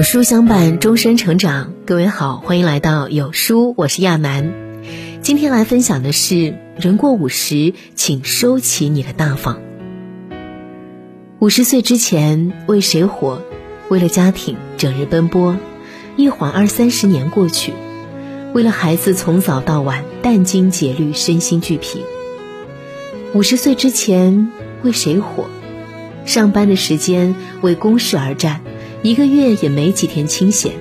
有书相伴，终身成长。各位好，欢迎来到有书，我是亚楠。今天来分享的是：人过五十，请收起你的大方。五十岁之前为谁活？为了家庭整日奔波，一晃二三十年过去，为了孩子从早到晚殚精竭虑，身心俱疲。五十岁之前为谁活？上班的时间为公事而战。一个月也没几天清闲，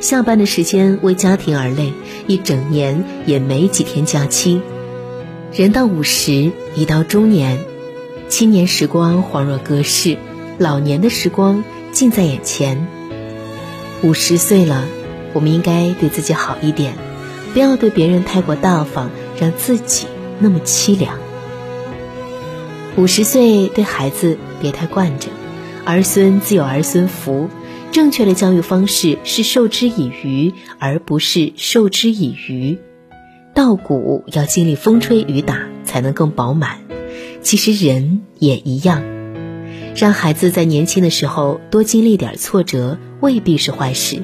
下班的时间为家庭而累，一整年也没几天假期。人到五十，已到中年，青年时光恍若隔世，老年的时光近在眼前。五十岁了，我们应该对自己好一点，不要对别人太过大方，让自己那么凄凉。五十岁对孩子别太惯着，儿孙自有儿孙福。正确的教育方式是授之以鱼，而不是授之以渔。稻谷要经历风吹雨打才能更饱满，其实人也一样。让孩子在年轻的时候多经历点挫折，未必是坏事。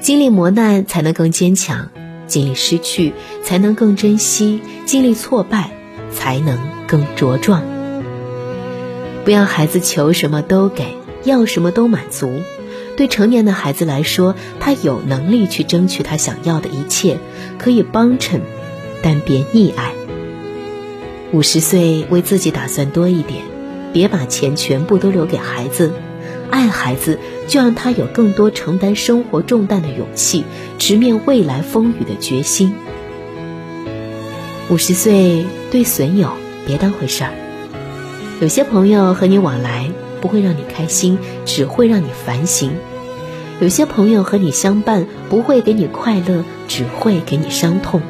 经历磨难才能更坚强，经历失去才能更珍惜，经历挫败才能更茁壮。不要孩子求什么都给，要什么都满足。对成年的孩子来说，他有能力去争取他想要的一切，可以帮衬，但别溺爱。五十岁为自己打算多一点，别把钱全部都留给孩子。爱孩子，就让他有更多承担生活重担的勇气，直面未来风雨的决心。五十岁对损友别当回事儿，有些朋友和你往来。不会让你开心，只会让你烦心。有些朋友和你相伴，不会给你快乐，只会给你伤痛。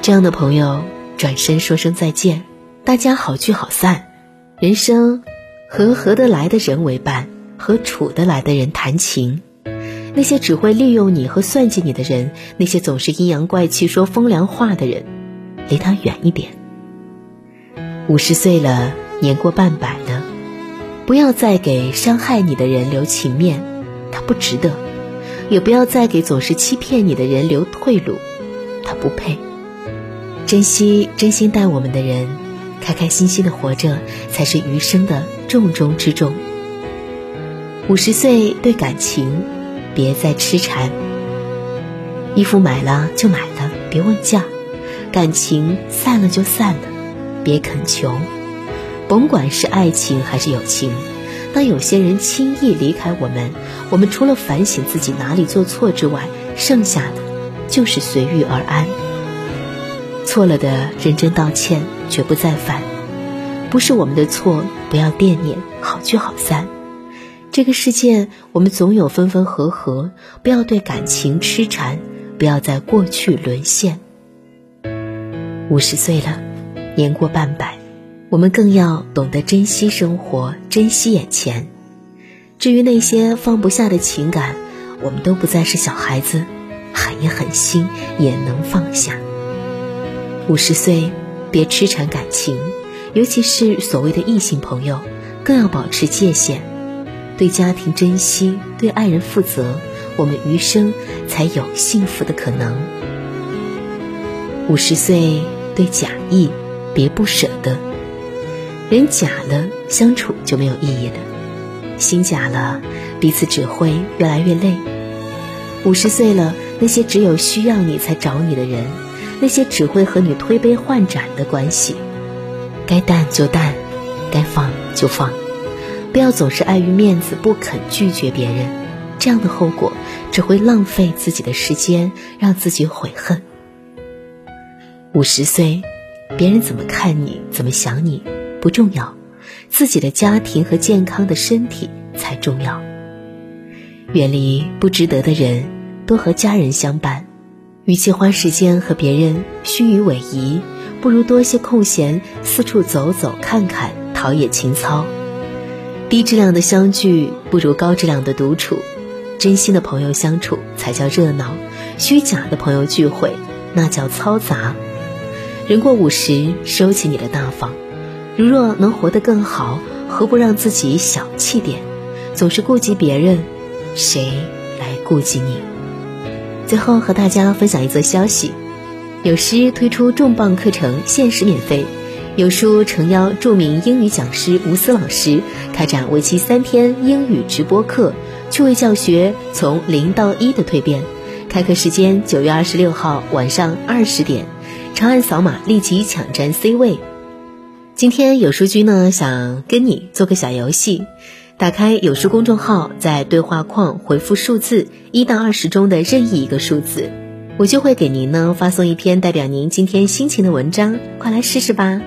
这样的朋友，转身说声再见，大家好聚好散。人生，和合得来的人为伴，和处得来的人谈情。那些只会利用你和算计你的人，那些总是阴阳怪气说风凉话的人，离他远一点。五十岁了，年过半百了。不要再给伤害你的人留情面，他不值得；也不要再给总是欺骗你的人留退路，他不配。珍惜真心待我们的人，开开心心的活着才是余生的重中之重。五十岁对感情，别再痴缠。衣服买了就买了，别问价；感情散了就散了，别恳求。甭管是爱情还是友情，当有些人轻易离开我们，我们除了反省自己哪里做错之外，剩下的就是随遇而安。错了的认真道歉，绝不再犯。不是我们的错，不要惦念，好聚好散。这个世界，我们总有分分合合，不要对感情痴缠，不要在过去沦陷。五十岁了，年过半百。我们更要懂得珍惜生活，珍惜眼前。至于那些放不下的情感，我们都不再是小孩子，狠一狠心也能放下。五十岁，别痴缠感情，尤其是所谓的异性朋友，更要保持界限，对家庭珍惜，对爱人负责，我们余生才有幸福的可能。五十岁，对假意，别不舍得。人假了，相处就没有意义了；心假了，彼此只会越来越累。五十岁了，那些只有需要你才找你的人，那些只会和你推杯换盏的关系，该淡就淡，该放就放，不要总是碍于面子不肯拒绝别人，这样的后果只会浪费自己的时间，让自己悔恨。五十岁，别人怎么看你，怎么想你？不重要，自己的家庭和健康的身体才重要。远离不值得的人，多和家人相伴。与其花时间和别人虚与委蛇，不如多些空闲四处走走看看，陶冶情操。低质量的相聚不如高质量的独处。真心的朋友相处才叫热闹，虚假的朋友聚会那叫嘈杂。人过五十，收起你的大方。如若能活得更好，何不让自己小气点？总是顾及别人，谁来顾及你？最后和大家分享一则消息：有诗推出重磅课程，限时免费。有书诚邀著名英语讲师吴思老师开展为期三天英语直播课，趣味教学从零到一的蜕变。开课时间九月二十六号晚上二十点，长按扫码立即抢占 C 位。今天有书君呢想跟你做个小游戏，打开有书公众号，在对话框回复数字一到二十中的任意一个数字，我就会给您呢发送一篇代表您今天心情的文章，快来试试吧。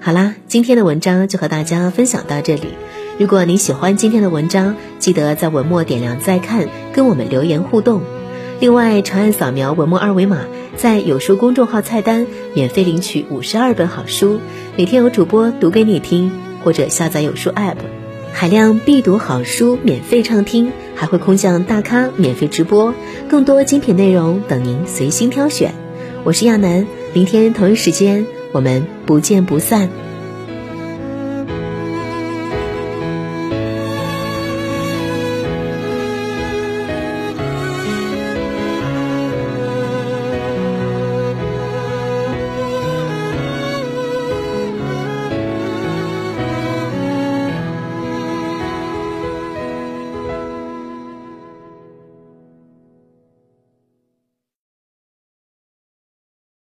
好啦，今天的文章就和大家分享到这里。如果您喜欢今天的文章，记得在文末点亮再看，跟我们留言互动。另外，长按扫描文末二维码，在有书公众号菜单免费领取五十二本好书，每天有主播读给你听，或者下载有书 App，海量必读好书免费畅听，还会空降大咖免费直播，更多精品内容等您随心挑选。我是亚楠，明天同一时间。我们不见不散。